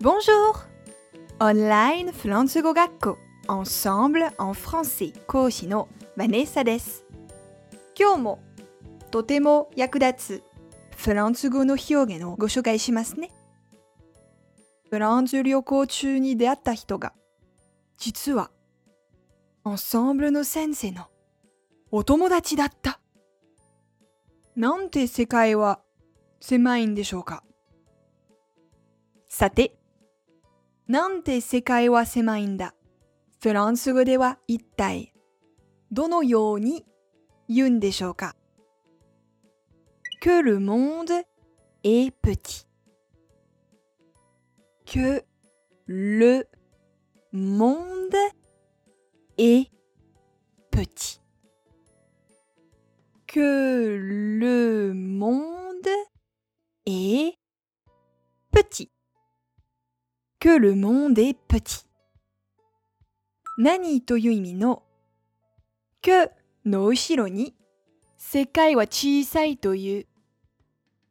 Bonjour! Online フランス語学校 Ensemble en français 講師のバネッサです。今日もとても役立つフランス語の表現をご紹介しますね。フランス旅行中に出会った人が実は Ensemble の先生のお友達だった。なんて世界は狭いんでしょうかさて、なんて世界は狭いんだ。フランス語では一体どのように言うんでしょうか Que le monde est petit. Que le monde est petit. Que le monde est petit. Que le monde est petit. 何という意味の que の後ろに世界は小さいという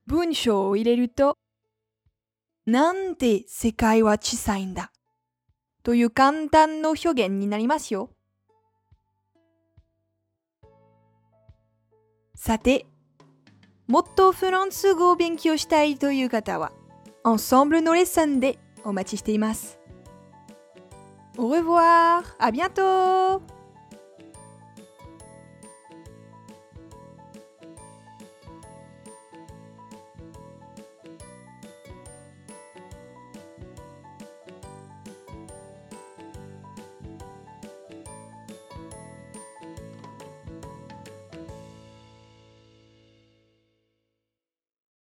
文章を入れるとなんて世界は小さいんだという簡単の表現になりますよ。さて、もっとフランス語を勉強したいという方は、Ensemble のレッスンでお待ちしています。Au revoir! À bientôt!